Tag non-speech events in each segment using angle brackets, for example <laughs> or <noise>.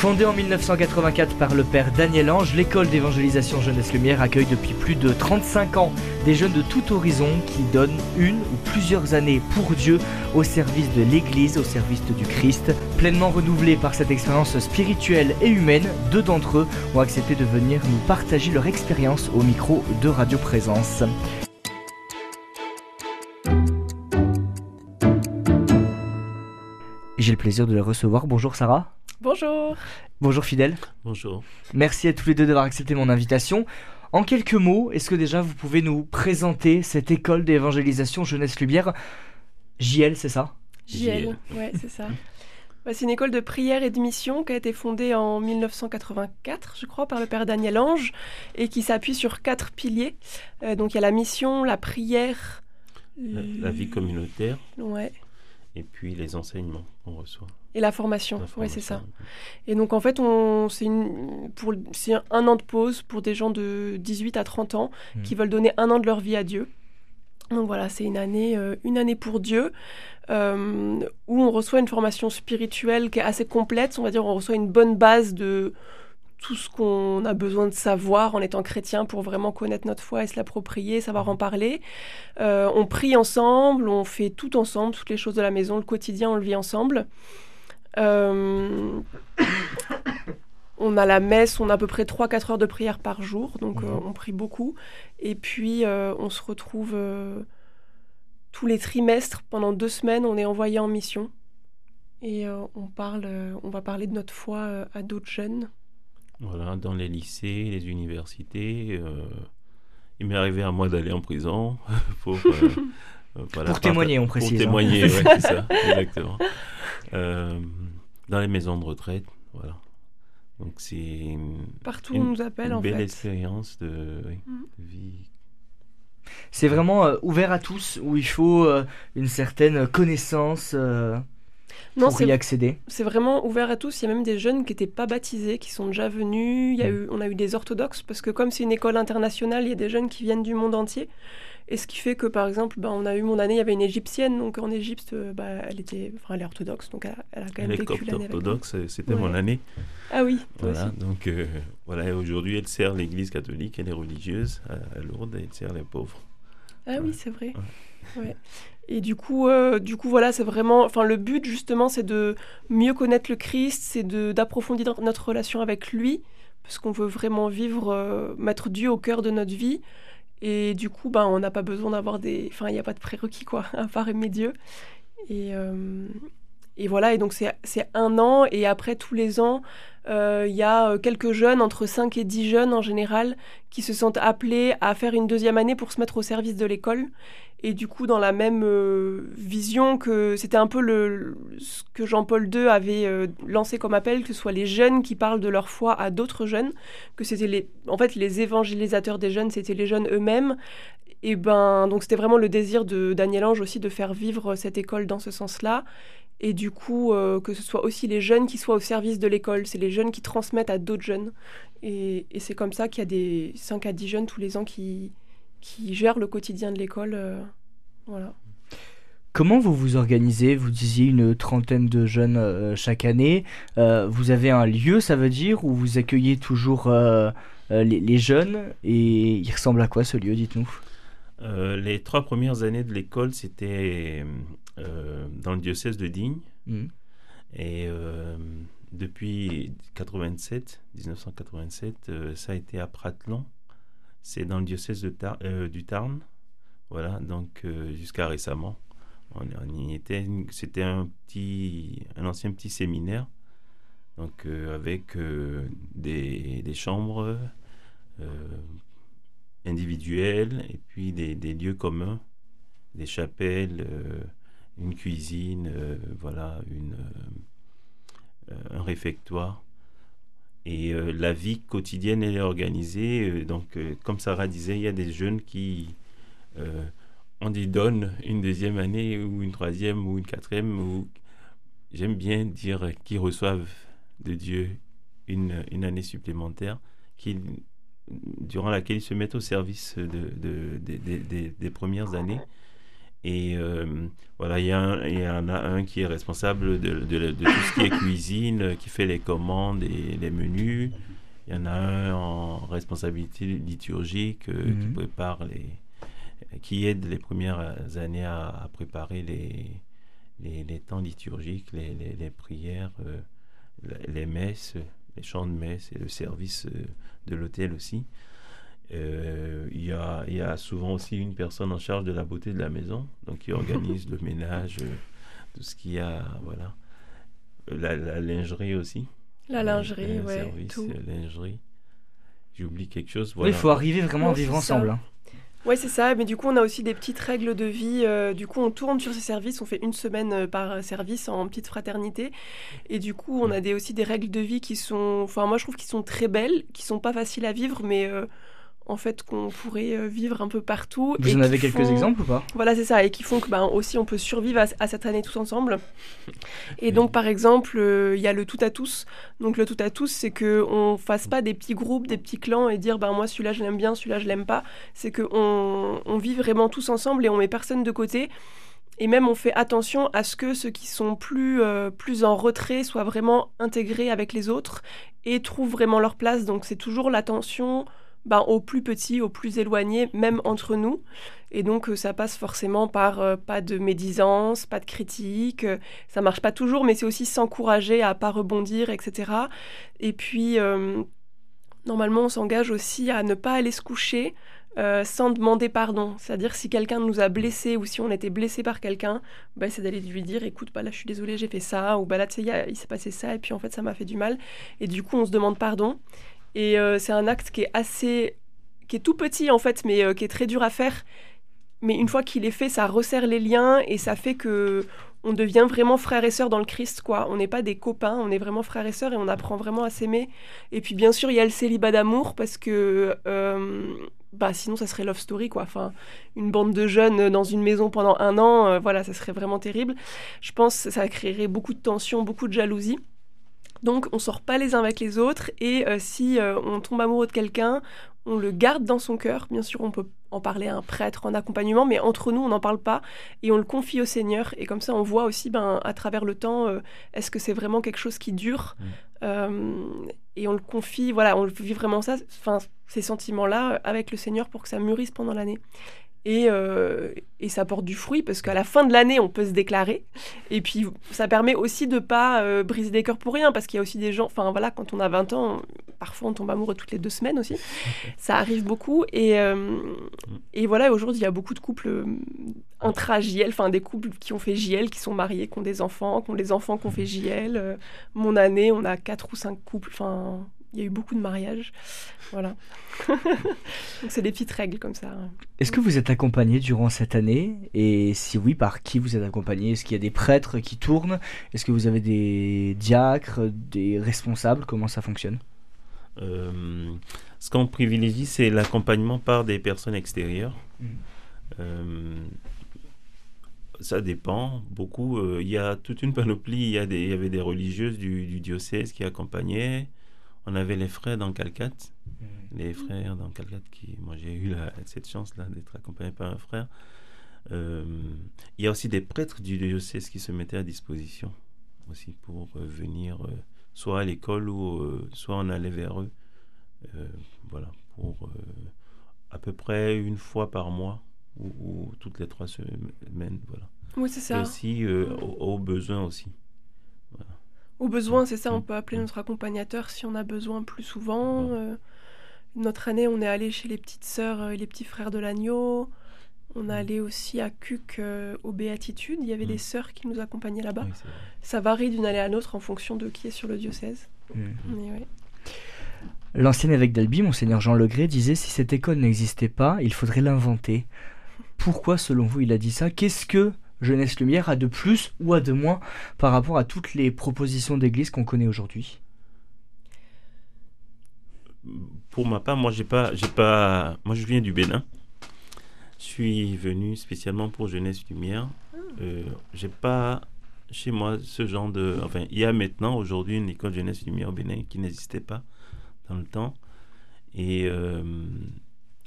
Fondée en 1984 par le père Daniel Ange, l'école d'évangélisation Jeunesse Lumière accueille depuis plus de 35 ans des jeunes de tout horizon qui donnent une ou plusieurs années pour Dieu au service de l'Église, au service du Christ. Pleinement renouvelés par cette expérience spirituelle et humaine, deux d'entre eux ont accepté de venir nous partager leur expérience au micro de Radio Présence. J'ai le plaisir de les recevoir. Bonjour Sarah. Bonjour. Bonjour Fidèle. Bonjour. Merci à tous les deux d'avoir accepté mon invitation. En quelques mots, est-ce que déjà vous pouvez nous présenter cette école d'évangélisation Jeunesse Lumière? JL, c'est ça? JL, ouais, c'est ça. Bah, c'est une école de prière et de mission qui a été fondée en 1984, je crois, par le père Daniel Ange, et qui s'appuie sur quatre piliers. Euh, donc il y a la mission, la prière, la, la vie communautaire, ouais. Et puis les enseignements qu'on reçoit. Et la formation, La oui, c'est ça. Et donc en fait, on, c'est, une, pour, c'est un an de pause pour des gens de 18 à 30 ans Mhm. qui veulent donner un an de leur vie à Dieu. Donc voilà, c'est une année, euh, une année pour Dieu, euh, où on reçoit une formation spirituelle qui est assez complète. On va dire, on reçoit une bonne base de tout ce qu'on a besoin de savoir en étant chrétien pour vraiment connaître notre foi et se l'approprier, savoir en parler. Euh, on prie ensemble, on fait tout ensemble, toutes les choses de la maison, le quotidien, on le vit ensemble. Euh, on a la messe, on a à peu près 3-4 heures de prière par jour, donc euh, Mhm. on prie beaucoup. Et puis on se retrouve tous les trimestres, pendant deux semaines, on est envoyé en mission. Et on, parle, on va parler de notre foi à d'autres jeunes. Voilà, dans les lycées, les universités. euh, il m'est arrivé à moi d'aller en prison <laughs> pour. euh, euh, voilà, Pour témoigner, on précise, Pour hein. témoigner, ouais, c'est ça, <laughs> exactement. Euh, dans les maisons de retraite, voilà. Donc c'est Partout une- on nous appelle une en belle fait. expérience de, oui, Mhm. de vie. C'est vraiment euh, ouvert à tous, où il faut euh, une certaine connaissance euh, Non, pour y accéder. C'est vraiment ouvert à tous. Il y a même des jeunes qui n'étaient pas baptisés, qui sont déjà venus. Il y a Mm. eu, on a eu des orthodoxes, parce que comme c'est une école internationale, il y a des jeunes qui viennent du monde entier. Et ce qui fait que, par exemple, bah, on a eu mon année, il y avait une égyptienne, donc en Égypte, euh, bah, elle, était, enfin, elle est orthodoxe, donc elle a, elle a quand même vécu l'année orthodoxes, c'était Ouais. mon année. Ah oui, toi Voilà, aussi. donc euh, voilà, et aujourd'hui elle sert l'Église catholique, elle est religieuse à, à Lourdes, et elle sert les pauvres. Ah oui, c'est vrai. Ouais. Et du coup, euh, du coup, voilà, c'est vraiment, enfin, le but justement, c'est de mieux connaître le Christ, c'est d'approfondir notre relation avec lui, parce qu'on veut vraiment vivre, euh, mettre Dieu au cœur de notre vie. Et du coup, ben, on n'a pas besoin d'avoir des, enfin, il n'y a pas de prérequis quoi, <laughs> à part aimer Dieu. Et euh, et voilà, et donc c'est un an, et après tous les ans, euh, il y a euh, quelques jeunes, entre 5 et 10 jeunes en général, qui se sentent appelés à faire une deuxième année pour se mettre au service de l'école. Et du coup, dans la même euh, vision que c'était un peu le, ce que Jean-Paul II avait lancé comme appel, que ce soit les jeunes qui parlent de leur foi à d'autres jeunes, que c'était les, en fait, les évangélisateurs des jeunes, c'était les jeunes eux-mêmes. Et ben, donc c'était vraiment le désir de Daniel Ange aussi de faire vivre cette école dans ce sens-là. Et du coup, euh, que ce soit aussi les jeunes qui soient au service de l'école, c'est les jeunes qui transmettent à d'autres jeunes. Et, c'est comme ça qu'il y a des 5 à 10 jeunes tous les ans qui, qui gèrent le quotidien de l'école. euh, voilà. Comment vous vous organisez? Vous disiez une trentaine de jeunes euh, chaque année. Vous avez un lieu, ça veut dire, où vous accueillez toujours les, les jeunes? Et il ressemble à quoi ce lieu, dites-nous Euh, les trois premières années de l'école, c'était euh, dans le diocèse de Digne. Mhm. Et euh, depuis 87, 1987, euh, ça a été à Pratelon. C'est dans le diocèse de Tar- euh, du Tarn. Voilà, donc euh, jusqu'à récemment. On, on y était. C'était un petit, un ancien petit séminaire. Donc euh, avec euh, des, des chambres euh, individuelles et puis des, lieux communs, des chapelles, euh, une cuisine, euh, voilà, euh, un réfectoire. Et la vie quotidienne, est organisée. donc, comme Sarah disait, il y a des jeunes qui, on y donne une deuxième année ou une troisième ou une quatrième, ou j'aime bien dire qui reçoivent de Dieu une, une année supplémentaire, qui durant laquelle ils se mettent au service de, des premières années. Et voilà, il y, en a un qui est responsable de, de, tout ce qui est cuisine, qui fait les commandes et les menus. Il y en a un en responsabilité liturgique qui mhm. prépare les, qui aide les premières années à, préparer les, les, temps liturgiques, les, les prières, euh, les messes, les chants de messe et le service euh, de l'hôtel aussi. Euh, il, y a, il y a souvent aussi une personne en charge de la beauté de la maison, donc qui organise <laughs> le ménage, tout ce qu'il y a, voilà. La, lingerie aussi. La lingerie, oui. Service, tout. lingerie. J'oublie quelque chose. il faut arriver vraiment à vivre ensemble. Hein. Oui, c'est ça. Mais du coup, on a aussi des petites règles de vie. Euh, du coup, on tourne sur ces services. On fait une semaine euh, par service en petite fraternité. Et du coup, on a des, aussi des règles de vie qui sont, enfin, moi, je trouve qu'ils sont très belles, qui sont pas faciles à vivre, mais euh, en fait qu'on pourrait euh, vivre un peu partout. Vous en avez quelques exemples ou pas? Voilà, c'est ça, et qui font que ben, aussi on peut survivre à, cette année tous ensemble. Et donc par exemple, euh, il y a le tout à tous. Donc le tout à tous, c'est que on fasse pas des petits groupes, des petits clans et dire ben moi celui-là je l'aime bien, celui-là je l'aime pas. C'est que on, on vit vraiment tous ensemble et on met personne de côté. Et même on fait attention à ce que ceux qui sont plus, euh, plus en retrait soient vraiment intégrés avec les autres et trouvent vraiment leur place. Donc c'est toujours l'attention ben, plus petits, aux plus éloignés, même entre nous. Et donc euh, ça passe forcément par euh, pas de médisance, pas de critique. Euh, ça marche pas toujours, mais c'est aussi s'encourager à pas rebondir, etc. Et puis normalement on s'engage aussi à ne pas aller se coucher sans demander pardon. C'est-à-dire si quelqu'un nous a blessés ou si on était blessé par quelqu'un, bah, c'est d'aller lui dire écoute, bah, là je suis désolé, j'ai fait ça, ou bah, là tu sais, il s'est passé ça, et puis en fait ça m'a fait du mal. Et du coup on se demande pardon. Et euh, c'est un acte qui est assez. qui est tout petit en fait, mais euh, qui est très dur à faire. Mais une fois qu'il est fait, ça resserre les liens et ça fait que on devient vraiment frères et sœurs dans le Christ, quoi. On n'est pas des copains, on est vraiment frères et sœurs et on apprend vraiment à s'aimer. Et puis bien sûr, il y a le célibat d'amour parce que euh, bah sinon ça serait love story quoi. Enfin, une bande de jeunes dans une maison pendant un an, voilà, ça serait vraiment terrible. Je pense que ça créerait beaucoup de tension, beaucoup de jalousie. Donc on sort pas les uns avec les autres et euh, si euh, on tombe amoureux de quelqu'un, on le garde dans son cœur. Bien sûr, on peut en parler à un prêtre en accompagnement, mais entre nous, on n'en parle pas et on le confie au Seigneur. Et comme ça, on voit aussi, ben, à travers le temps, euh, est-ce que c'est vraiment quelque chose qui dure mmh. Et on le confie, voilà, on vit vraiment ça, enfin, ces sentiments-là avec le Seigneur pour que ça mûrisse pendant l'année. Euh, et, ça porte du fruit parce qu'à la fin de l'année, on peut se déclarer. Et puis, ça permet aussi de pas euh, briser des cœurs pour rien parce qu'il y a aussi des gens, enfin voilà, quand on a 20 ans, parfois on tombe amoureux toutes les deux semaines aussi. <laughs> Ça arrive beaucoup. Et, euh, et voilà, aujourd'hui, il y a beaucoup de couples intra-JL, enfin des couples qui ont fait JL, qui sont mariés, qui ont des enfants, qui ont les enfants qui ont fait JL. mon année, on a quatre ou cinq couples, enfin il y a eu beaucoup de mariages. Voilà. <laughs> Donc c'est des petites règles comme ça. Est-ce que vous êtes accompagné durant cette année? Et si oui, par qui vous êtes accompagné? Est-ce qu'il y a des prêtres qui tournent? Est-ce que vous avez des diacres, des responsables? Comment ça fonctionne? Euh, Ce qu'on privilégie, c'est l'accompagnement par des personnes extérieures. Mmh. Euh, ça dépend beaucoup. Euh, il y a toute une panoplie. Il y, a des, il y avait des religieuses du, du diocèse qui accompagnaient on avait les frères dans Calcate, mm. les frères dans Calcate qui, moi j'ai eu cette chance-là d'être accompagné par un frère. Euh, il y a aussi des prêtres du diocèse qui se mettaient à disposition aussi pour euh, venir euh, soit à l'école ou soit on allait vers eux. voilà, pour à peu près une fois par mois ou, toutes les trois semaines. Voilà. Oui, c'est ça. Et aussi aux besoins aussi. Au besoin, c'est ça, on peut appeler notre accompagnateur si on a besoin plus souvent. Euh, notre année, on est allé chez les petites sœurs et les petits frères de l'agneau. On est allé aussi à Cuc euh, aux Béatitudes. Il y avait des sœurs qui nous accompagnaient là-bas. ça varie d'une année à l'autre en fonction de qui est sur le diocèse. L'ancien évêque d'Albi, monseigneur Jean Legré, disait si cette école n'existait pas, il faudrait l'inventer. Pourquoi, selon vous, il a dit ça? Qu'est-ce que Jeunesse Lumière a de plus ou a de moins par rapport à toutes les propositions d'église qu'on connaît aujourd'hui? Pour ma part, moi j'ai pas, j'ai pas, moi je viens du Bénin. Je suis venu spécialement pour Jeunesse Lumière. Euh, j'ai pas chez moi ce genre de, enfin il y a maintenant aujourd'hui une école Jeunesse Lumière au Bénin qui n'existait pas dans le temps. Et euh,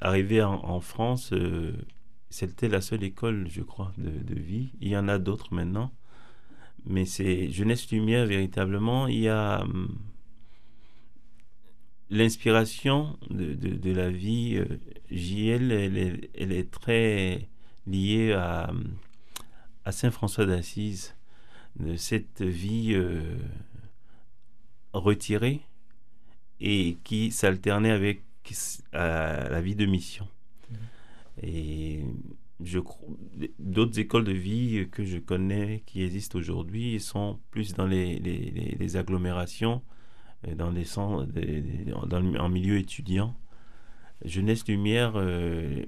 arrivé en, France, euh, c'était la seule école, je crois, de, vie. Il y en a d'autres maintenant. Mais c'est Jeunesse Lumière, véritablement. Il y a hum, l'inspiration de, la vie. JL, elle est, très liée à, à Saint François d'Assise, de cette vie retirée et qui s'alternait avec la vie de mission. Et je d'autres écoles de vie que je connais qui existent aujourd'hui sont plus dans les, les, agglomérations, euh, dans les centres, dans en milieu étudiant. Jeunesse Lumière, euh,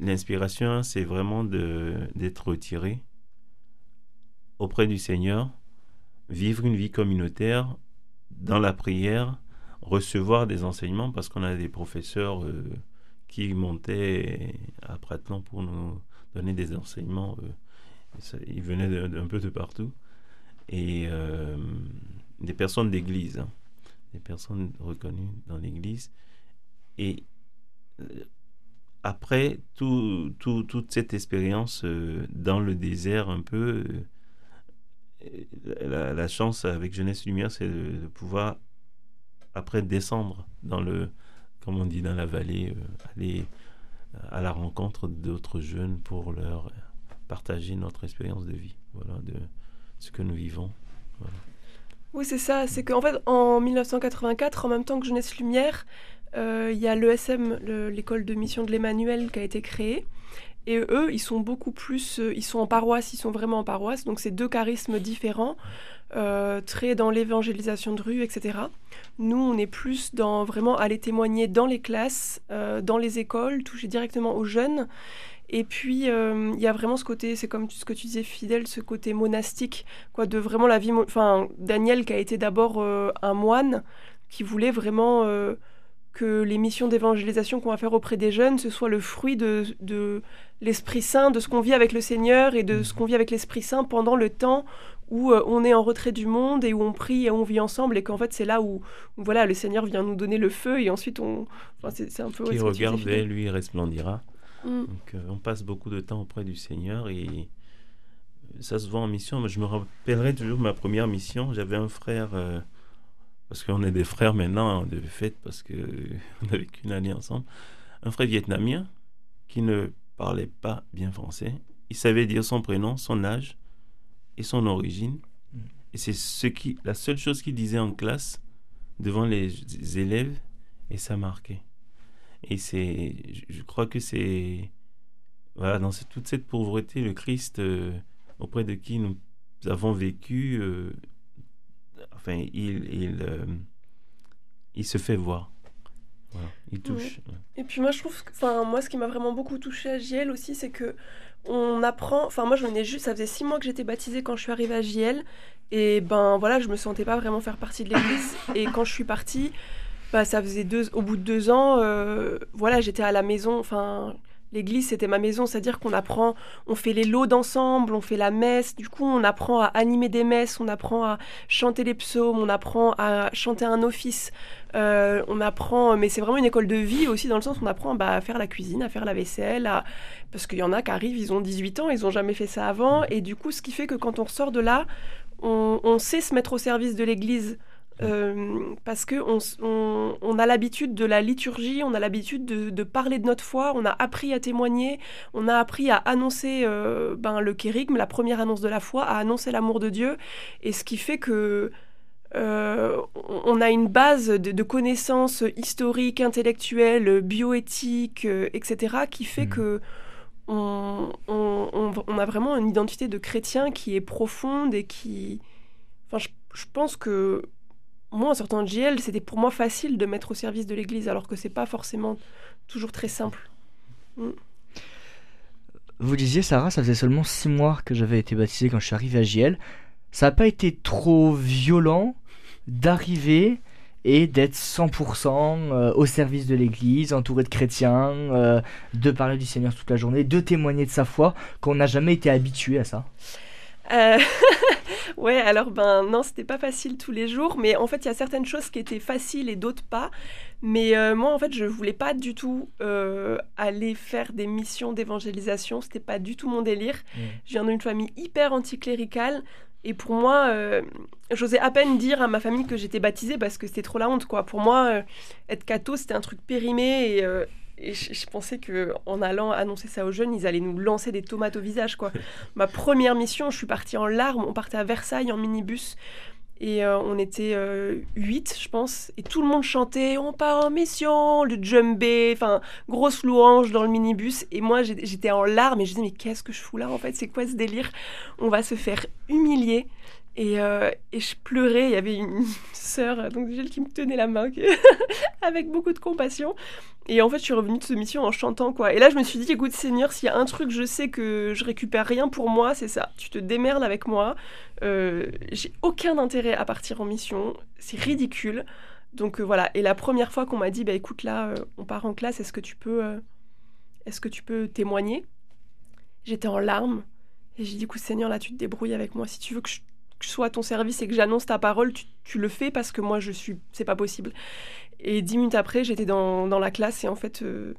l'inspiration, c'est vraiment d'être retiré auprès du Seigneur, vivre une vie communautaire dans la prière, recevoir des enseignements parce qu'on a des professeurs euh, qui montaient à Pratlon pour nous donner des enseignements. Euh, ils venaient d'un peu de partout. Et euh, des personnes d'église, hein. des personnes reconnues dans l'église. Et après tout, toute cette expérience dans le désert un peu, la, chance avec Jeunesse Lumière, c'est de, pouvoir après descendre dans le, comme on dit, dans la vallée, euh, aller euh, à la rencontre d'autres jeunes pour leur partager notre expérience de vie, voilà, de ce que nous vivons. Oui, c'est ça. C'est qu'en fait, en 1984, en même temps que Jeunesse Lumière, euh, il y a l'ESM, l'école de mission de l'Emmanuel, qui a été créée. Et eux, ils sont beaucoup plus, ils sont en paroisse, ils sont vraiment en paroisse, donc c'est deux charismes différents, euh, très dans l'évangélisation de rue, etc. Nous, on est plus dans vraiment aller témoigner dans les classes, euh, dans les écoles, toucher directement aux jeunes. Et puis, il y a vraiment ce côté, c'est comme ce que tu disais, fidèle, ce côté monastique, quoi, de vraiment la vie. Enfin, Daniel, qui a été d'abord un moine, qui voulait vraiment que les missions d'évangélisation qu'on va faire auprès des jeunes, ce soit le fruit de, de l'Esprit Saint, de ce qu'on vit avec le Seigneur et de ce qu'on vit avec l'Esprit Saint pendant le temps où euh, on est en retrait du monde et où on prie et on vit ensemble et qu'en fait c'est là où, voilà le Seigneur vient nous donner le feu et ensuite on enfin, c'est un peu qui regarde lui resplendira. Mm. donc euh, on passe beaucoup de temps auprès du Seigneur et euh, ça se voit en mission. Je me rappellerai toujours ma première mission. J'avais un frère parce qu'on est des frères maintenant de fait parce que <laughs> on a vécu une année ensemble. Un frère vietnamien qui ne parlait pas bien français. Il savait dire son prénom, son âge et son origine. Mm. Et c'est ce qui, la seule chose qu'il disait en classe devant les élèves et ça marquait. Et c'est, je crois que c'est, voilà, dans toute cette pauvreté, le Christ euh, auprès de qui nous avons vécu, euh, enfin, il, il, euh, il se fait voir il touche. Et puis moi je trouve, enfin moi ce qui m'a vraiment beaucoup touché à JL aussi, c'est que on apprend. Enfin moi je venais juste, ça faisait six mois que j'étais baptisée quand je suis arrivée à JL, et ben voilà je me sentais pas vraiment faire partie de l'église. <laughs> et quand je suis partie, bah ça faisait deux, au bout de deux ans, euh, voilà j'étais à la maison, enfin L'église, c'était ma maison, c'est-à-dire qu'on apprend, on fait les lots d'ensemble, on fait la messe, du coup on apprend à animer des messes, on apprend à chanter les psaumes, on apprend à chanter un office, euh, on apprend, mais c'est vraiment une école de vie aussi dans le sens où on apprend bah, à faire la cuisine, à faire la vaisselle, parce qu'il y en a qui arrivent, ils ont 18 ans, ils n'ont jamais fait ça avant, et du coup ce qui fait que quand on sort de là, on sait se mettre au service de l'église euh, parce que on, a l'habitude de la liturgie, on a l'habitude de, parler de notre foi, on a appris à témoigner, on a appris à annoncer euh, ben, le kérigme, la première annonce de la foi, à annoncer l'amour de Dieu, et ce qui fait que euh, on a une base de, connaissances historiques, intellectuelles, bioéthiques, etc., qui fait mmh. que on, a vraiment une identité de chrétien qui est profonde et qui... Enfin, je pense que moi, en sortant de JL, c'était pour moi facile de mettre au service de l'Église, alors que c'est pas forcément toujours très simple. Mm. Vous disiez, Sarah, ça faisait seulement six mois que j'avais été baptisé quand je suis arrivé à JL. Ça n'a pas été trop violent d'arriver et d'être 100% euh, au service de l'Église, entouré de chrétiens, euh, de parler du Seigneur toute la journée, de témoigner de sa foi, qu'on n'a jamais été habitué à ça? Euh, <laughs> <laughs> ouais, alors ben non, c'était pas facile tous les jours, mais en fait, il y a certaines choses qui étaient faciles et d'autres pas. Mais euh, moi, en fait, je voulais pas du tout euh, aller faire des missions d'évangélisation. C'était pas du tout mon délire. Mm. Je viens d'une famille hyper anticléricale. Et pour moi, euh, j'osais à peine dire à ma famille que j'étais baptisée parce que c'était trop la honte, quoi. Pour moi, être catho, c'était un truc périmé et, et je, je pensais que en allant annoncer ça aux jeunes, ils allaient nous lancer des tomates au visage, quoi. <laughs> Ma première mission, je suis partie en larmes. On partait à Versailles en minibus. Et euh, on était euh, huit, je pense, et tout le monde chantait On part en mission, le djembé, enfin, grosse louange dans le minibus. Et moi, j'étais en larmes et je disais Mais qu'est-ce que je fous là en fait? C'est quoi ce délire? On va se faire humilier. Et, euh, et je pleurais. Il y avait une sœur, donc Gilles, qui me tenait la main, <laughs> avec beaucoup de compassion. Et en fait, je suis revenue de cette mission en chantant, quoi. Et là, je me suis dit Écoute, Seigneur, s'il y a un truc, je sais que je récupère rien pour moi, c'est ça. Tu te démerdes avec moi. Euh, j'ai aucun intérêt à partir en mission, c'est ridicule. Donc euh, voilà, et la première fois qu'on m'a dit, bah écoute là, euh, on part en classe, est-ce que tu peux, est-ce que tu peux témoigner? J'étais en larmes et j'ai dit, écoute Seigneur, là tu te débrouilles avec moi. Si tu veux que je, je sois à ton service et que j'annonce ta parole, tu, tu le fais parce que moi je suis, c'est pas possible. Et dix minutes après, j'étais dans, dans la classe et en fait, euh,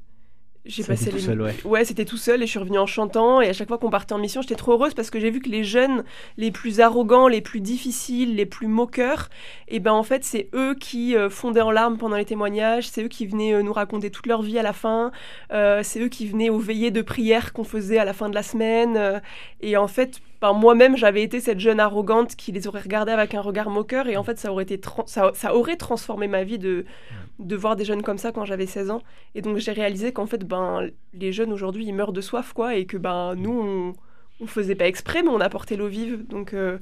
j'ai passé tout les seul, ouais. Ouais, c'était tout seul et je suis revenue en chantant. Et à chaque fois qu'on partait en mission, j'étais trop heureuse parce que j'ai vu que les jeunes les plus arrogants, les plus difficiles, les plus moqueurs, et ben en fait, c'est eux qui euh, fondaient en larmes pendant les témoignages, c'est eux qui venaient euh, nous raconter toute leur vie à la fin, euh, c'est eux qui venaient aux veillées de prière qu'on faisait à la fin de la semaine. et en fait, moi-même, j'avais été cette jeune arrogante qui les aurait regardés avec un regard moqueur. Et en fait, ça aurait, été ça, ça aurait transformé ma vie de, de voir des jeunes comme ça quand j'avais 16 ans. Et donc, j'ai réalisé qu'en fait, ben, les jeunes aujourd'hui, ils meurent de soif, quoi. Et que ben, nous, on on faisait pas exprès, mais on apportait l'eau vive. Donc, euh,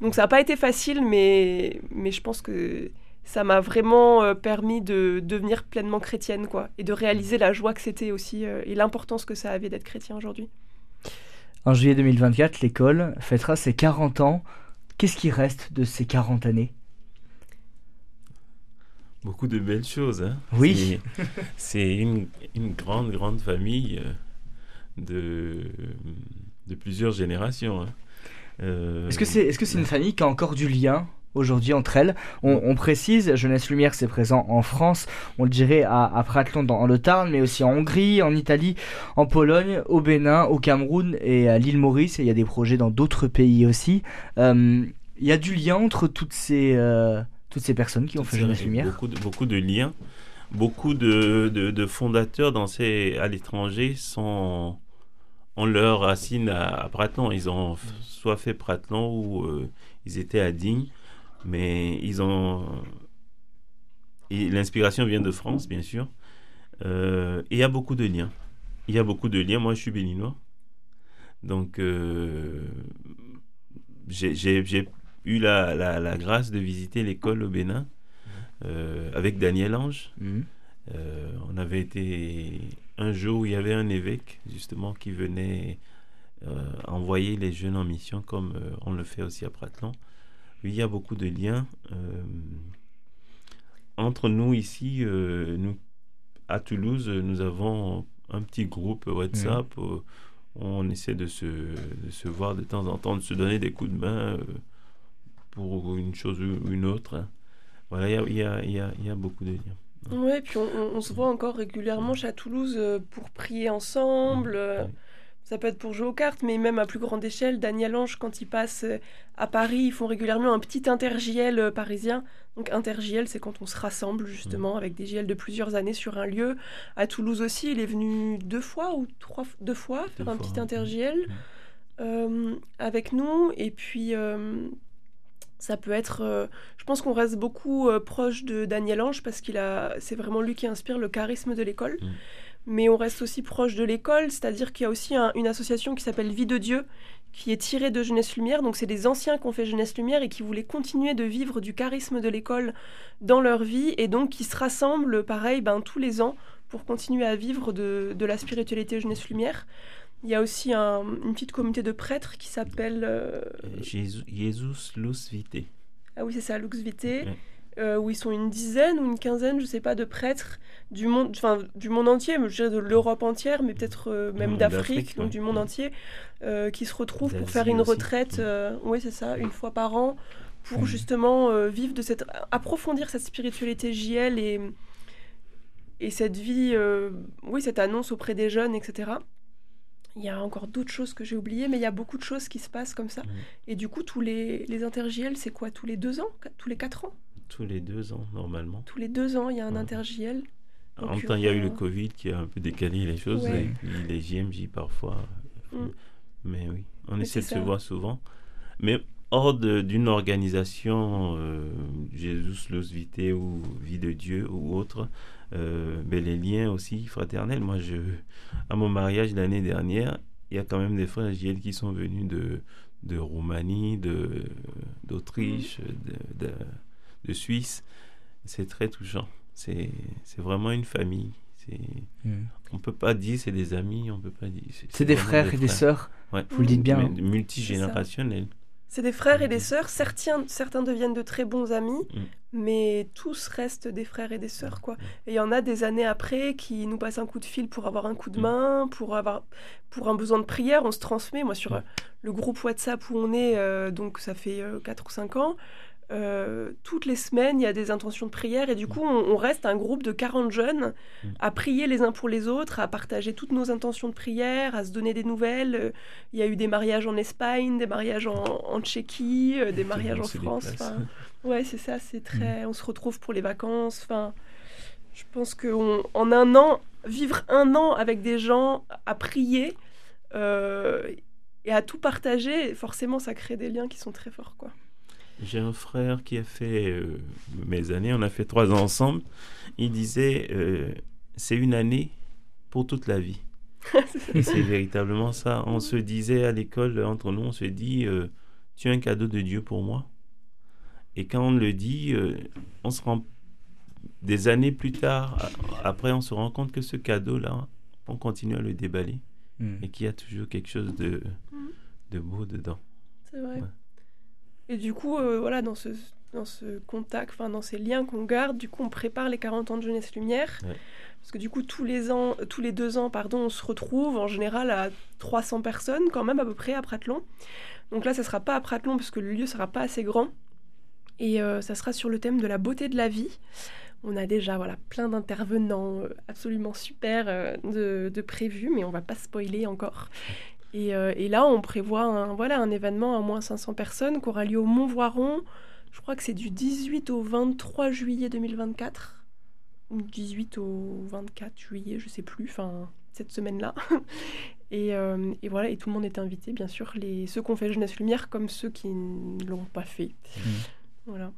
donc ça n'a pas été facile, mais, mais je pense que ça m'a vraiment euh, permis de devenir pleinement chrétienne, quoi, et de réaliser la joie que c'était aussi euh, et l'importance que ça avait d'être chrétien aujourd'hui. En juillet 2024, l'école fêtera ses 40 ans. Qu'est-ce qui reste de ces 40 années? Beaucoup de belles choses. hein. Oui. C'est- une, une grande, grande famille euh, de, de plusieurs générations. hein. Euh, Est-ce que c'est est -ce c'est une famille qui a encore du lien aujourd'hui entre elles on, on précise, Jeunesse Lumière, c'est présent en France, on le dirait à, à Prattlon dans le Tarn, mais aussi en Hongrie, en Italie, en Pologne, au Bénin, au Cameroun et à l'île Maurice. Et il y a des projets dans d'autres pays aussi. Euh, Il y a du lien entre toutes ces, euh, toutes ces personnes qui ont fait Jeunesse Lumière? Beaucoup de, beaucoup de liens. Beaucoup de, de- de fondateurs dans ces, à l'étranger sont ont leurs racines à, à Prattlon. Ils ont soit fait Prattlon ou euh, ils étaient à Digne, mais ils ont. L'inspiration vient de France, bien sûr. Euh, et il y a beaucoup de liens. Il y a beaucoup de liens. Moi, je suis béninois. Donc, euh, j'ai eu la, la- la grâce de visiter l'école au Bénin euh, avec Daniel Ange. Mhm. On avait été un jour où il y avait un évêque justement qui venait envoyer les jeunes en mission comme on le fait aussi à Prattlon. Oui, il y a beaucoup de liens euh, entre nous ici. euh, nous, à Toulouse, nous avons un petit groupe WhatsApp. où on essaie de se, de se voir de temps en temps, de se donner des coups de main euh, pour une chose ou une autre. hein. Voilà, il y a- il y a- il y y a beaucoup de liens. Ouais, puis on, on- on se voit encore régulièrement chez à Toulouse euh, pour prier ensemble. euh, Ouais. Ça peut être pour jouer aux cartes, mais même à plus grande échelle, Daniel Ange, quand il passe euh, à Paris, ils font régulièrement un petit intergiel euh, parisien. Donc intergiel, c'est quand on se rassemble justement avec des GL de plusieurs années sur un lieu. À Toulouse aussi, il est venu deux fois ou trois deux fois faire un petit ouais. intergiel euh, avec nous. Et puis euh, ça peut être, euh, je pense qu'on reste beaucoup proche de Daniel Ange parce qu'il a, c'est vraiment lui qui inspire le charisme de l'école. Mm. Mais on reste aussi proche de l'école, c'est-à-dire qu'il y a aussi un- une association qui s'appelle Vie de Dieu, qui est tirée de Jeunesse Lumière. Donc c'est des anciens qui ont fait Jeunesse Lumière et qui voulaient continuer de vivre du charisme de l'école dans leur vie et donc qui se rassemblent, pareil, ben, tous les ans pour continuer à vivre de, de la spiritualité Jeunesse Lumière. Il y a aussi un- une petite communauté de prêtres qui s'appelle... euh, Euh, Jésus, Luz Vitae. ah oui, c'est ça, Lux Vitae. Ouais. Euh, où ils sont une dizaine ou une quinzaine, je sais pas, de prêtres du monde, enfin du monde entier, je dirais de l'Europe entière, mais peut-être euh, même d'Afrique, donc ouais. du monde entier, euh, qui se retrouvent pour faire une aussi. retraite, oui c'est ça, une fois par an, pour Mmh. justement vivre de cette, approfondir cette spiritualité JL et et cette vie, oui cette annonce auprès des jeunes, etc. Il y a encore d'autres choses que j'ai oubliées, mais il y a beaucoup de choses qui se passent comme ça. Mmh. Et du coup, tous les, les inter-JL, c'est quoi Tous les deux ans Tous les quatre ans? Tous les deux ans, normalement. Tous les deux ans, il y a un Ouais. inter-JL. En même temps, il y a eu le euh, Covid qui a un peu décalé les choses, Ouais. et puis les JMJ parfois. Mm. Mais oui, on Mais essaie de se voir souvent. Mais hors d'une organisation, euh, Jesus Los Vitae ou Vie de Dieu ou autre, euh, ben, les liens aussi fraternels. Moi, je, à mon mariage l'année dernière, il y a quand même des frères JL qui sont venus de, de Roumanie, de, d'Autriche, de, de, de Suisse. C'est très touchant. C'est, c'est vraiment une famille. C'est, Mm. on peut pas dire c'est des amis, on peut pas dire. C'est des frères et des sœurs, Ouais. vous le dites bien. Hein. multigénérationnels. C'est des frères et des Mhm. sœurs. Certains, certains deviennent de très bons amis, Mm. mais tous restent des frères et des sœurs. quoi. Et il y en a des années après qui nous passent un coup de fil pour avoir un coup de Mm. main, pour, avoir, pour un besoin de prière. On se transmet. Moi, sur Mm. euh, le groupe WhatsApp où on est, euh, donc ça fait 4 ou 5 ans, euh, toutes les semaines, il y a des intentions de prière. Et du coup, on, on reste un groupe de 40 jeunes Mm. à prier les uns pour les autres, à partager toutes nos intentions de prière, à se donner des nouvelles. Euh, Il y a eu des mariages en Espagne, des mariages en, en Tchéquie, euh, des mariages en France. Ouais, c'est ça, c'est très. On se retrouve pour les vacances. Enfin, je pense qu'en en un an, vivre un an avec des gens à prier euh, et à tout partager, forcément, ça crée des liens qui sont très forts, quoi. J'ai un frère qui a fait euh, mes années, on a fait trois ans ensemble. Il disait euh, c'est une année pour toute la vie. Et <laughs> c'est véritablement ça. On se disait à l'école, entre nous, on se dit euh, tu es un cadeau de Dieu pour moi. Et quand on le dit, on se rend des années plus tard, après, on se rend compte que ce cadeau-là, on continue à le déballer Mm. et qu'il y a toujours quelque chose de, de beau dedans. C'est vrai. Ouais. Et du coup, euh, voilà, dans ce, dans ce contact, enfin dans ces liens qu'on garde, du coup, on prépare les 40 ans de Jeunesse Lumière. Ouais. Parce que du coup, tous les ans, euh, tous les deux ans, pardon, on se retrouve en général à 300 personnes, quand même à peu près, à Pratelon. Donc là, ça sera pas à Pratelon parce que le lieu sera pas assez grand. Et euh, ça sera sur le thème de la beauté de la vie. On a déjà voilà, plein d'intervenants euh, absolument super de, de prévus, mais on va pas spoiler encore. Et, euh, et là, on prévoit un, voilà, un événement à moins 500 personnes qui aura lieu au Mont-Voiron. Je crois que c'est du 18 au 23 juillet 2024. Ou 18 au 24 juillet, je sais plus. Enfin, cette semaine-là. <laughs> et, euh, et voilà, et tout le monde est invité, bien sûr. Les, ceux qui ont fait Jeunesse Lumière comme ceux qui ne l'ont pas fait. Mhm. Voilà.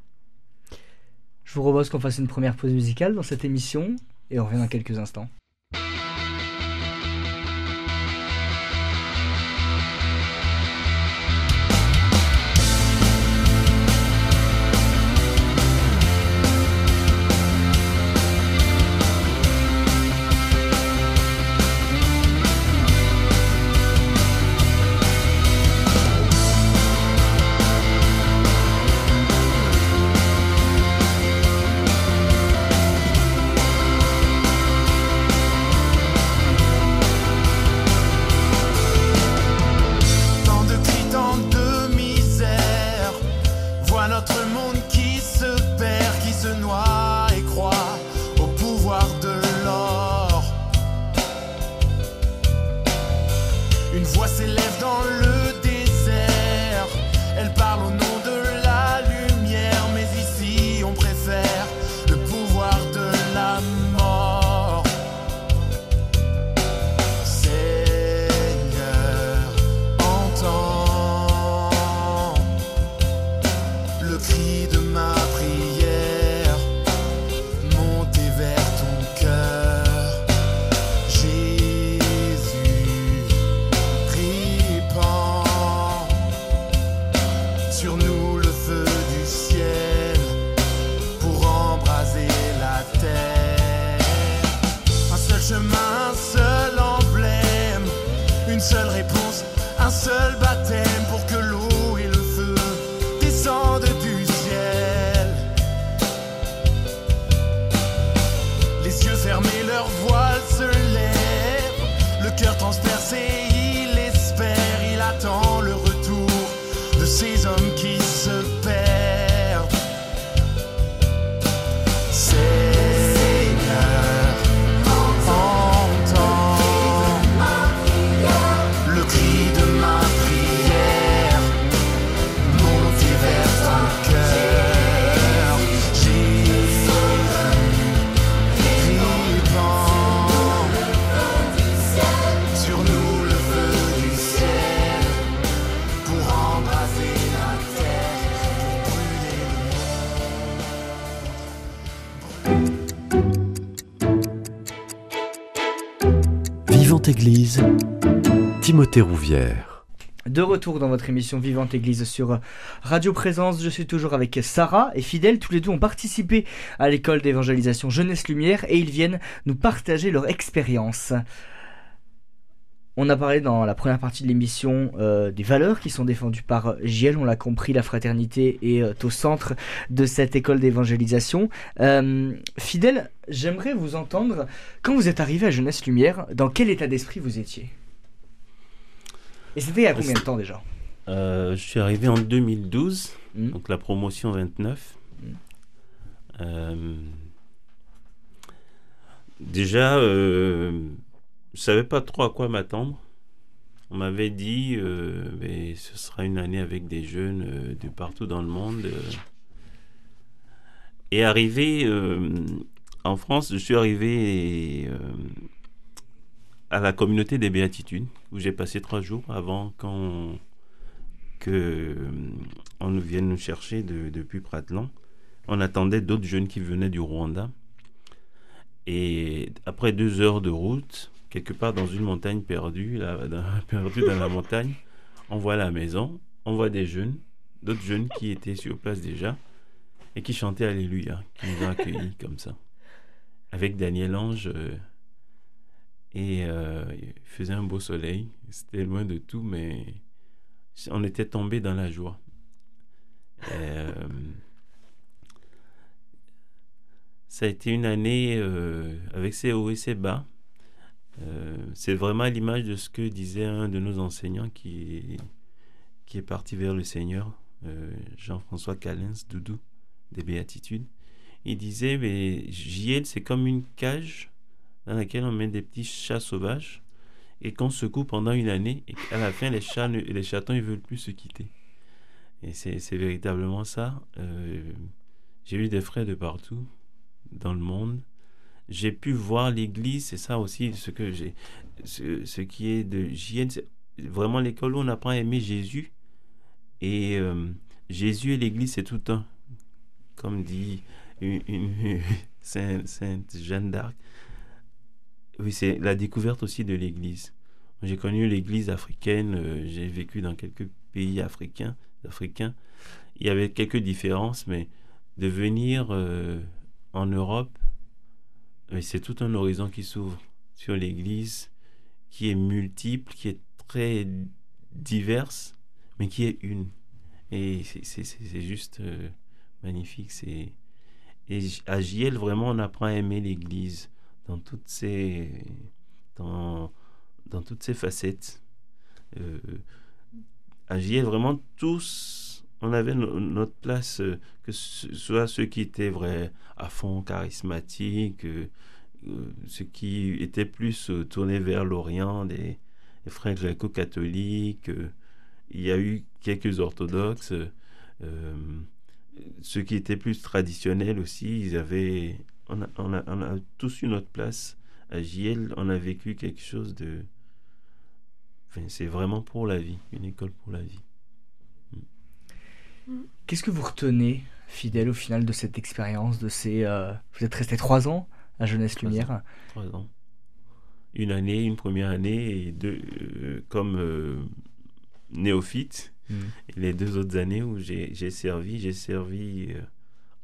Je vous propose qu'on fasse une première pause musicale dans cette émission et on revient dans quelques instants. Église, Timothée Rouvière. De retour dans votre émission Vivante Église sur Radio Présence, je suis toujours avec Sarah et Fidèle. Tous les deux ont participé à l'école d'évangélisation Jeunesse Lumière et ils viennent nous partager leur expérience. On a parlé dans la première partie de l'émission euh, des valeurs qui sont défendues par JL, on l'a compris, la fraternité est euh, au centre de cette école d'évangélisation. Euh, Fidèle, j'aimerais vous entendre, quand vous êtes arrivé à Jeunesse Lumière, dans quel état d'esprit vous étiez? Et c'était il y a combien de temps déjà? Euh, je suis arrivé en 2012, Mm. donc la promotion 29. Mm. Euh, déjà, euh, je savais pas trop à quoi m'attendre. On m'avait dit, euh, mais ce sera une année avec des jeunes euh, de partout dans le monde. euh. Et arrivé euh, en France, je suis arrivé à la communauté des béatitudes, où j'ai passé trois jours avant qu'on que on nous vienne nous chercher de- depuis Pratlan. On attendait d'autres jeunes qui venaient du Rwanda. Et après deux heures de route, quelque part dans une montagne perdue, là, <laughs> perdue dans la montagne, on voit la maison, on voit des jeunes, d'autres jeunes qui étaient sur place déjà et qui chantaient Alléluia, qui nous ont accueillis comme ça. Avec Daniel Ange. euh, et euh, il faisait un beau soleil. C'était loin de tout, mais on était tombé dans la joie. Euh, ça a été une année avec ses hauts et ses bas. Euh, c'est vraiment à l'image de ce que disait un de nos enseignants qui, qui est parti vers le Seigneur, euh, Jean-François Calens, Doudou, des Béatitudes. Il disait, mais JL, c'est comme une cage dans laquelle on met des petits chats sauvages et qu'on secoue pendant une année et qu'à la fin, les, chats ne- les chatons ne veulent plus se quitter. Et c'est c'est véritablement ça. Euh, J'ai eu des frères de partout dans le monde. J'ai pu voir l'Église, c'est ça aussi ce que j'ai, ce, qui est de JN, vraiment l'école où on apprend à aimer Jésus. Et euh, Jésus et l'Église, c'est tout un. Comme dit une, <laughs> Sainte, Jeanne d'Arc. Oui, c'est la découverte aussi de l'Église. J'ai connu l'Église africaine, euh, j'ai vécu dans quelques pays africains, africains. Il y avait quelques différences, mais de venir euh, en Europe, c'est tout un horizon qui s'ouvre sur l'Église, qui est multiple, qui est très diverse, mais qui est une. Et c'est- juste euh, magnifique. C'est et à JL vraiment on apprend à aimer l'Église dans toutes ses dans dans toutes ses facettes. Euh, à JL vraiment tous on avait no- notre place euh, que ce soit ceux qui étaient vrais à fond charismatiques euh, euh, ceux qui étaient plus tournés vers l'Orient des, frères gréco-catholiques il y a eu quelques orthodoxes ceux qui étaient plus traditionnels aussi, ils avaient, on a, tous eu notre place. À JL, on a vécu quelque chose de. C'est vraiment pour la vie, une école pour la vie. Qu'est-ce que vous retenez, fidèle au final de cette expérience, de ces... euh, Vous êtes resté trois ans à Jeunesse Trois Lumière. Trois ans. Une année, une première année, et deux, euh, comme euh, néophyte. Mm. Et les deux autres années où j'ai j'ai servi, j'ai servi euh,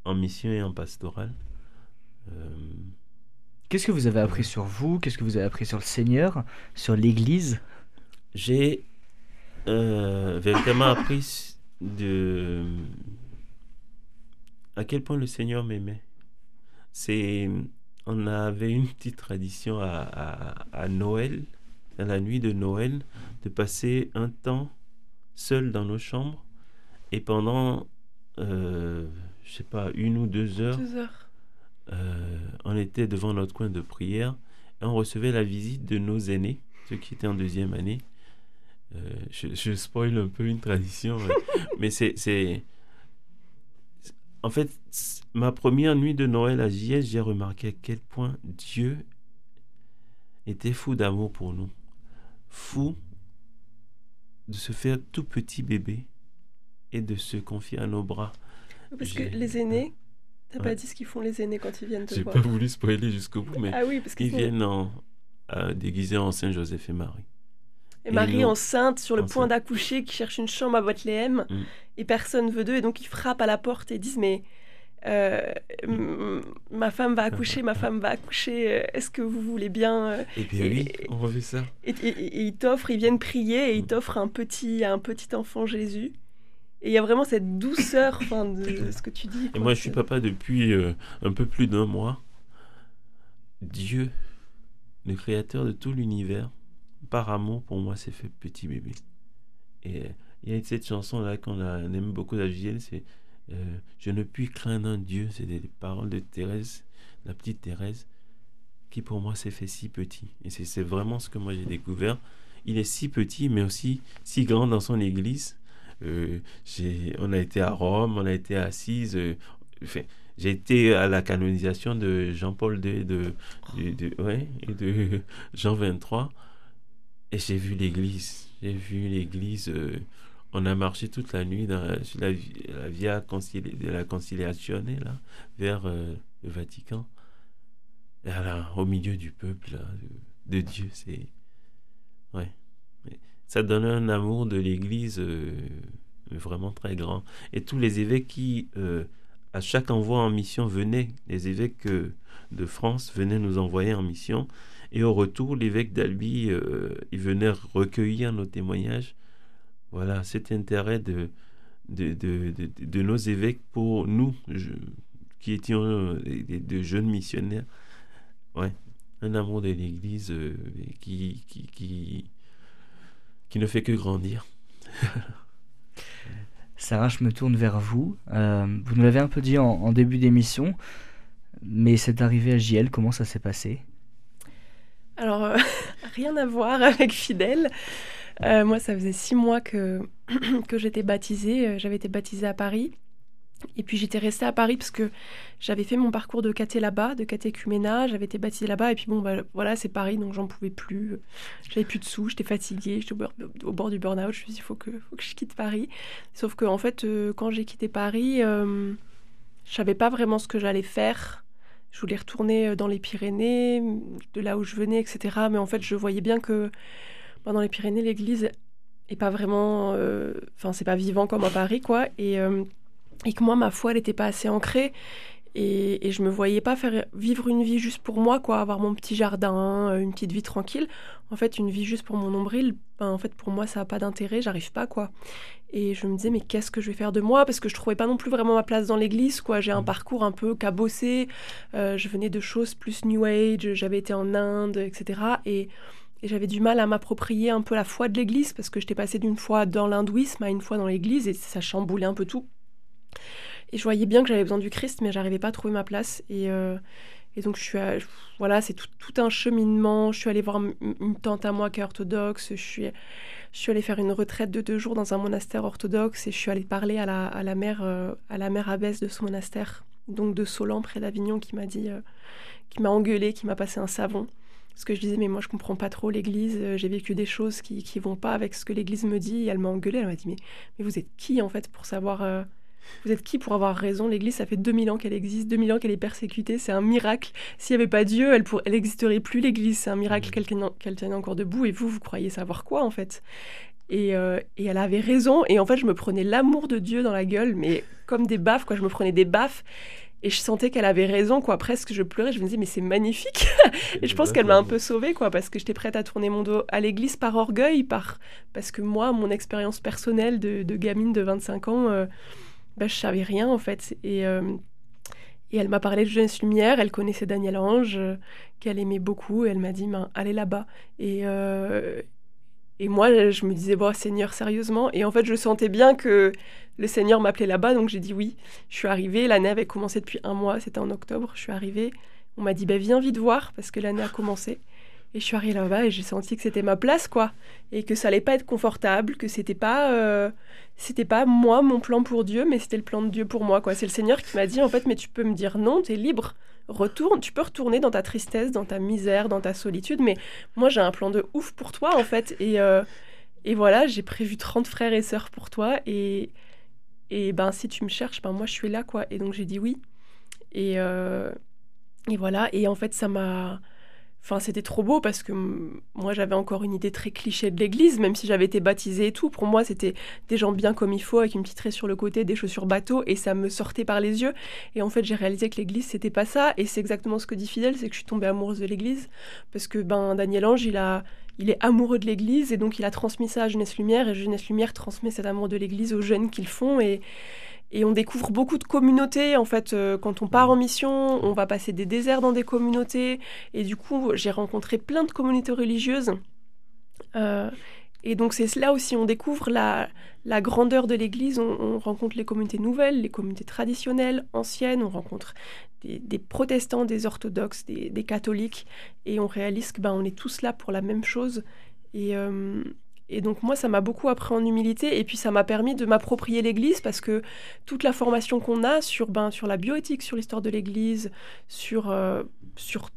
en mission et en pastoral. Euh, Qu'est-ce que vous avez appris sur vous? Qu'est-ce que vous avez appris sur le Seigneur? Sur l'Église? J'ai euh, véritablement appris de à quel point le Seigneur m'aimait. C'est on avait une petite tradition à, à, à Noël, à la nuit de Noël, de passer un temps seul dans nos chambres et pendant, euh, je sais pas, une ou deux heures, Deux heures. euh, on était devant notre coin de prière et on recevait la visite de nos aînés, ceux qui étaient en deuxième année. Euh, je, je spoil un peu une tradition, mais, <laughs> c'est, En fait, ma première nuit de Noël à JS, j'ai remarqué à quel point Dieu était fou d'amour pour nous. Fou de se faire tout petit bébé et de se confier à nos bras. Parce que J'ai- les aînés, t'as Ouais. pas dit ce qu'ils font les aînés quand ils viennent te J'ai voir. pas voulu spoiler jusqu'au bout, mais Ah oui, parce qu'ils ils viennent en, euh, déguisés en Saint Joseph et Marie. Et Et Marie enceinte sur le enceinte. point d'accoucher qui cherche une chambre à Bethléem Mm. et personne veut d'eux et donc ils frappent à la porte et disent mais euh, m- ma femme va accoucher, ma femme va accoucher, euh, est-ce que vous voulez bien euh Et bien Et- oui, on refait ça. Et, ils t'offrent, ils viennent prier et ils Mm. t'offrent un petit, un petit enfant Jésus. Et il y a vraiment cette douceur enfin, de <laughs> ce que tu dis. Et moi, je suis papa depuis euh, un peu plus d'un mois. Dieu, le créateur de tout l'univers, par amour pour moi, s'est fait petit bébé. Et euh, il y a cette chanson-là qu'on aime beaucoup la JL, c'est euh, Je ne puis craindre un Dieu. C'est des paroles de Thérèse, la petite Thérèse, qui pour moi s'est fait si petit. Et c'est c'est vraiment ce que moi j'ai découvert. Il est si petit, mais aussi si grand dans son église. Euh, on a été à Rome, on a été Assise. euh, j'ai été à la canonisation de Jean-Paul II de, de, de- ouais, et de Jean 23. Et j'ai vu l'église. J'ai vu l'église. euh, on a marché toute la nuit sur la, vi- la via concili- de la conciliation là, vers euh, le Vatican. Là, au milieu du peuple, là, de, Dieu, c'est. Ouais. Ça donne un amour de l'église euh, vraiment très grand. Et tous les évêques qui, à chaque envoi en mission, venaient, les évêques de France venaient nous envoyer en mission. Et au retour, l'évêque d'Albi, euh, il venait recueillir nos témoignages. Voilà, cet intérêt de, de, de, de, nos évêques pour nous, qui étions euh, des, des- de jeunes missionnaires. Ouais, un amour de l'Église euh, qui, qui, qui, qui ne fait que grandir. <laughs> Sarah, je me tourne vers vous. Euh, vous nous l'avez un peu dit en, en début d'émission, mais cette arrivée à JL, comment ça s'est passé? Alors, euh, <laughs> rien à voir avec Fidèle. Euh, moi, ça faisait six mois que, <clears throat> que j'étais baptisée. Euh, J'avais été baptisée à Paris. Et puis j'étais restée à Paris parce que j'avais fait mon parcours de caté là-bas, de catéchuménat. J'avais été baptisée là-bas. Et puis bon, bah, voilà, c'est Paris, donc j'en pouvais plus. J'avais plus de sous, j'étais fatiguée, j'étais au au bord du burn-out. Je me suis dit, il faut que, je quitte Paris. Sauf que, en fait, quand j'ai quitté Paris, je savais pas vraiment ce que j'allais faire. Je voulais retourner euh, dans les Pyrénées, de là où je venais, etc. Mais en fait, je voyais bien que dans les Pyrénées, l'église est pas vraiment. euh, Enfin, c'est pas vivant comme à Paris, quoi. Et, euh, et que moi, ma foi, elle n'était pas assez ancrée. Et, et je me voyais pas faire vivre une vie juste pour moi, quoi. Avoir mon petit jardin, euh, une petite vie tranquille. En fait, une vie juste pour mon nombril, ben, en fait, pour moi, ça n'a pas d'intérêt, j'arrive pas, quoi. Et je me disais, mais qu'est-ce que je vais faire de moi? Parce que je trouvais pas non plus vraiment ma place dans l'église, quoi. J'ai un Mhm. parcours un peu cabossé. Euh, je venais de choses plus New Age, j'avais été en Inde, etc. Et, et j'avais du mal à m'approprier un peu la foi de l'église, parce que j'étais passée d'une foi dans l'hindouisme à une foi dans l'église, et ça chamboulait un peu tout. Et je voyais bien que j'avais besoin du Christ, mais j'arrivais pas à trouver ma place. Et, euh, et donc, je suis voilà, c'est tout, un cheminement. Je suis allée voir une tante à moi qui est orthodoxe. Je suis, je suis allée faire une retraite de deux jours dans un monastère orthodoxe et je suis allée parler à la, à la mère, euh, à la mère abbesse de ce monastère, donc de Solan près d'Avignon, qui m'a dit, euh, qui m'a engueulé, qui m'a passé un savon. Parce que je disais, mais moi je comprends pas trop l'église, j'ai vécu des choses qui, qui vont pas avec ce que l'église me dit. Et elle m'a engueulé, elle m'a dit, mais, mais vous êtes qui en fait pour savoir. Vous êtes qui pour avoir raison? L'église, ça fait 2000 ans qu'elle existe, 2000 ans qu'elle est persécutée, c'est un miracle. S'il n'y avait pas Dieu, elle n'existerait plus l'église, c'est un miracle Mhm. qu'elle tienne, tienne encore debout. Et vous, vous croyez savoir quoi en fait? Et, euh, et elle avait raison. Et en fait, je me prenais l'amour de Dieu dans la gueule, mais comme des baffes, quoi. Je me prenais des baffes. Et je sentais qu'elle avait raison, quoi. Presque, je pleurais. Je me disais, mais c'est magnifique. Et je pense qu'elle m'a un peu sauvée, quoi, parce que j'étais prête à tourner mon dos à l'église par orgueil, par... parce que moi, mon expérience personnelle de, de gamine de 25 ans, euh, bah, je savais rien, en fait. Et, euh, Et elle m'a parlé de Jeunesse Lumière, elle connaissait Daniel Ange, qu'elle aimait beaucoup, et elle m'a dit, ben, allez là-bas. Et, euh, et moi, je me disais, bon, Seigneur, sérieusement? Et en fait, je sentais bien que le Seigneur m'appelait là-bas, donc j'ai dit oui. Je suis arrivée, l'année avait commencé depuis un mois, c'était en octobre. Je suis arrivée, on m'a dit, ben, viens vite voir, parce que l'année a commencé. Et je suis arrivée là-bas et j'ai senti que c'était ma place, quoi. Et que ça allait pas être confortable, que c'était pas, euh, c'était pas moi, mon plan pour Dieu, mais c'était le plan de Dieu pour moi, quoi. C'est le Seigneur qui m'a dit, en fait, mais tu peux me dire non, tu es libre. Retourne, tu peux retourner dans ta tristesse, dans ta misère, dans ta solitude, mais moi j'ai un plan de ouf pour toi, en fait. Et, euh, et voilà, j'ai prévu 30 frères et sœurs pour toi. Et, et ben, si tu me cherches, ben, moi je suis là, quoi. Et donc j'ai dit oui. Et, euh, et voilà, et en fait, ça m'a Enfin, c'était trop beau parce que moi, j'avais encore une idée très cliché de l'église, même si j'avais été baptisée et tout. Pour moi, c'était des gens bien comme il faut, avec une petite raie sur le côté, des chaussures bateau, et ça me sortait par les yeux. Et en fait, j'ai réalisé que l'église, c'était pas ça. Et c'est exactement ce que dit Fidèle, c'est que je suis tombée amoureuse de l'église. Parce que ben, Daniel Ange, il a. Il est amoureux de l'Église et donc il a transmis ça à Jeunesse Lumière et Jeunesse Lumière transmet cet amour de l'Église aux jeunes qu'ils font et on découvre beaucoup de communautés. En fait, euh, quand on part en mission, on va passer des déserts dans des communautés. Et du coup, j'ai rencontré plein de communautés religieuses. Euh, et donc, c'est là aussi, on découvre la, la grandeur de l'Église. On, rencontre les communautés nouvelles, les communautés traditionnelles, anciennes. On rencontre des, protestants, des orthodoxes, des, catholiques. Et on réalise que ben, on est tous là pour la même chose. Et, euh, et donc moi, ça m'a beaucoup appris en humilité et puis ça m'a permis de m'approprier l'Église parce que toute la formation qu'on a sur, ben, sur la bioéthique, sur l'histoire de l'Église, sur, euh, sur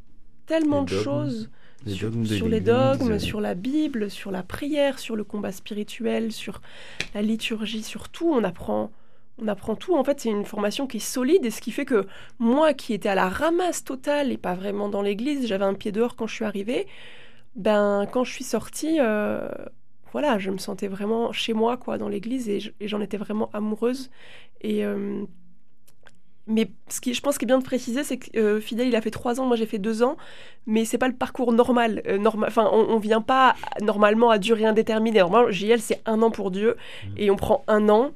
tellement de choses, sur, les dogmes, sur la Bible, sur la prière, sur le combat spirituel, sur la liturgie, sur tout, on apprend... On apprend tout. En fait, c'est une formation qui est solide et ce qui fait que moi, qui étais à la ramasse totale et pas vraiment dans l'église, j'avais un pied dehors quand je suis arrivée. Ben, quand je suis sortie, euh, voilà, je me sentais vraiment chez moi, quoi, dans l'église, et j'en étais vraiment amoureuse. Et euh, mais ce qui, je pense, qu'il est bien de préciser, c'est que euh, Fidèle, il a fait trois ans, moi j'ai fait deux ans, mais c'est pas le parcours normal. Euh, enfin, on, ne vient pas normalement à durée indéterminée. Normalement, JL, c'est un an pour Dieu, mmh. et on prend un an,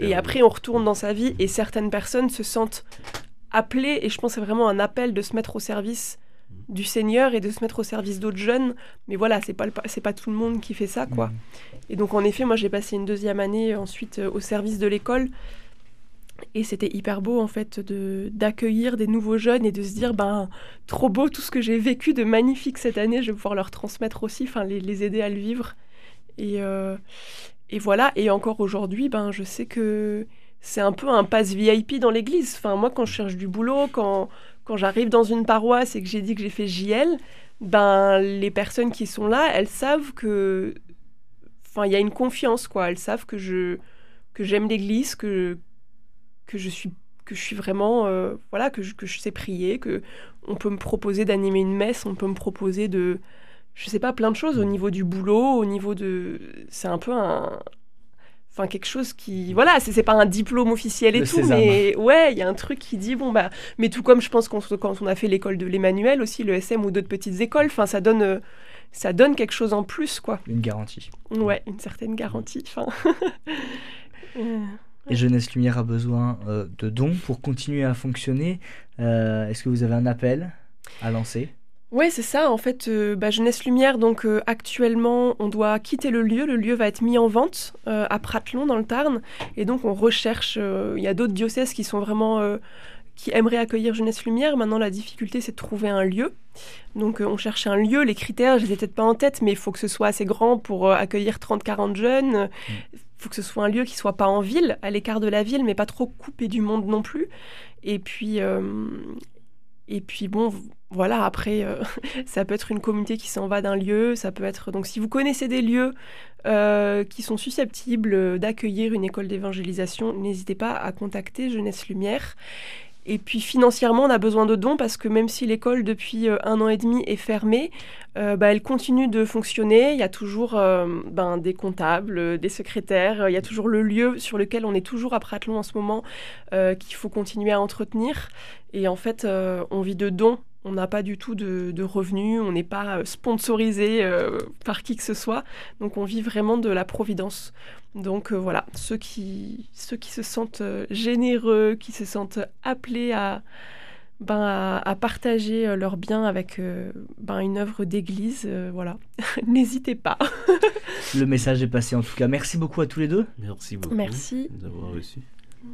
et après on retourne dans sa vie, et certaines personnes se sentent appelées, et je pense que c'est vraiment un appel de se mettre au service du Seigneur et de se mettre au service d'autres jeunes. Mais voilà, c'est pas c'est pas tout le monde qui fait ça, quoi. Mm. Et donc en effet, moi j'ai passé une deuxième année ensuite euh, au service de l'école. Et c'était hyper beau en fait de d'accueillir des nouveaux jeunes et de se dire ben trop beau tout ce que j'ai vécu de magnifique cette année, je vais pouvoir leur transmettre aussi, enfin les, aider à le vivre. Et, euh, et voilà. Et encore aujourd'hui, ben je sais que c'est un peu un pass VIP dans l'église. Enfin moi quand je cherche du boulot, quand quand j'arrive dans une paroisse et que j'ai dit que j'ai fait JL, ben les personnes qui sont là, elles savent que enfin il y a une confiance quoi, elles savent que je que j'aime l'église, que que je suis que je suis vraiment euh, voilà que je, que je sais prier, que on peut me proposer d'animer une messe, on peut me proposer de je sais pas plein de choses au niveau du boulot, au niveau de c'est un peu un, enfin quelque chose qui voilà c'est pas un diplôme officiel et tout mais ouais il y a un truc qui dit bon bah mais tout comme je pense quand, quand on a fait l'école de l'Emmanuel aussi le SM ou d'autres petites écoles enfin ça donne euh, ça donne quelque chose en plus quoi. Une garantie. Ouais une certaine garantie enfin. <laughs> Et Jeunesse Lumière a besoin euh, de dons pour continuer à fonctionner. Euh, est-ce que vous avez un appel à lancer? Oui, c'est ça. En fait, euh, bah, Jeunesse Lumière, donc euh, actuellement, on doit quitter le lieu. Le lieu va être mis en vente euh, à Pratelon, dans le Tarn. Et donc, on recherche. Il y a d'autres diocèses qui sont vraiment. qui aimeraient accueillir Jeunesse Lumière. Maintenant, la difficulté, c'est de trouver un lieu. Donc, on cherche un lieu. Les critères, je les ai peut-être pas en tête, mais il faut que ce soit assez grand pour accueillir 30-40 jeunes. Il faut que ce soit un lieu qui soit pas en ville, à l'écart de la ville, mais pas trop coupé du monde non plus. Et puis, et puis bon, voilà, après, euh, <laughs> ça peut être une communauté qui s'en va d'un lieu, ça peut être... Donc si vous connaissez des lieux euh, qui sont susceptibles d'accueillir une école d'évangélisation, n'hésitez pas à contacter Jeunesse Lumière. Et puis financièrement, on a besoin de dons parce que même si l'école depuis euh, un an et demi est fermée, bah, elle continue de fonctionner. Il y a toujours ben, des comptables, des secrétaires, il y a toujours le lieu sur lequel on est toujours à Pratelon en ce moment qu'il faut continuer à entretenir. Et en fait, on vit de dons On n'a pas du tout de, de revenus, on n'est pas sponsorisé euh, par qui que ce soit. Donc on vit vraiment de la providence. Donc euh, voilà, ceux qui, ceux qui se sentent euh, généreux, qui se sentent appelés à, ben, à, à partager euh, leurs biens avec euh, ben, une œuvre d'église, euh, voilà, <laughs> n'hésitez pas. <laughs> Le message est passé en tout cas. Merci beaucoup à tous les deux. Merci beaucoup Merci. de nous avoir reçus.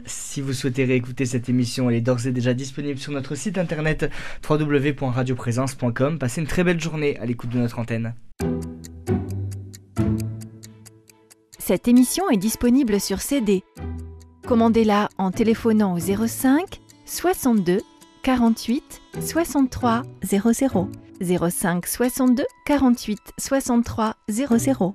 Si vous souhaitez réécouter cette émission, elle est d'ores et déjà disponible sur notre site internet www.radioprésence.com. Passez une très belle journée à l'écoute de notre antenne. Cette émission est disponible sur CD. Commandez-la en téléphonant au 05 62 48 63 00 05 62 48 63 00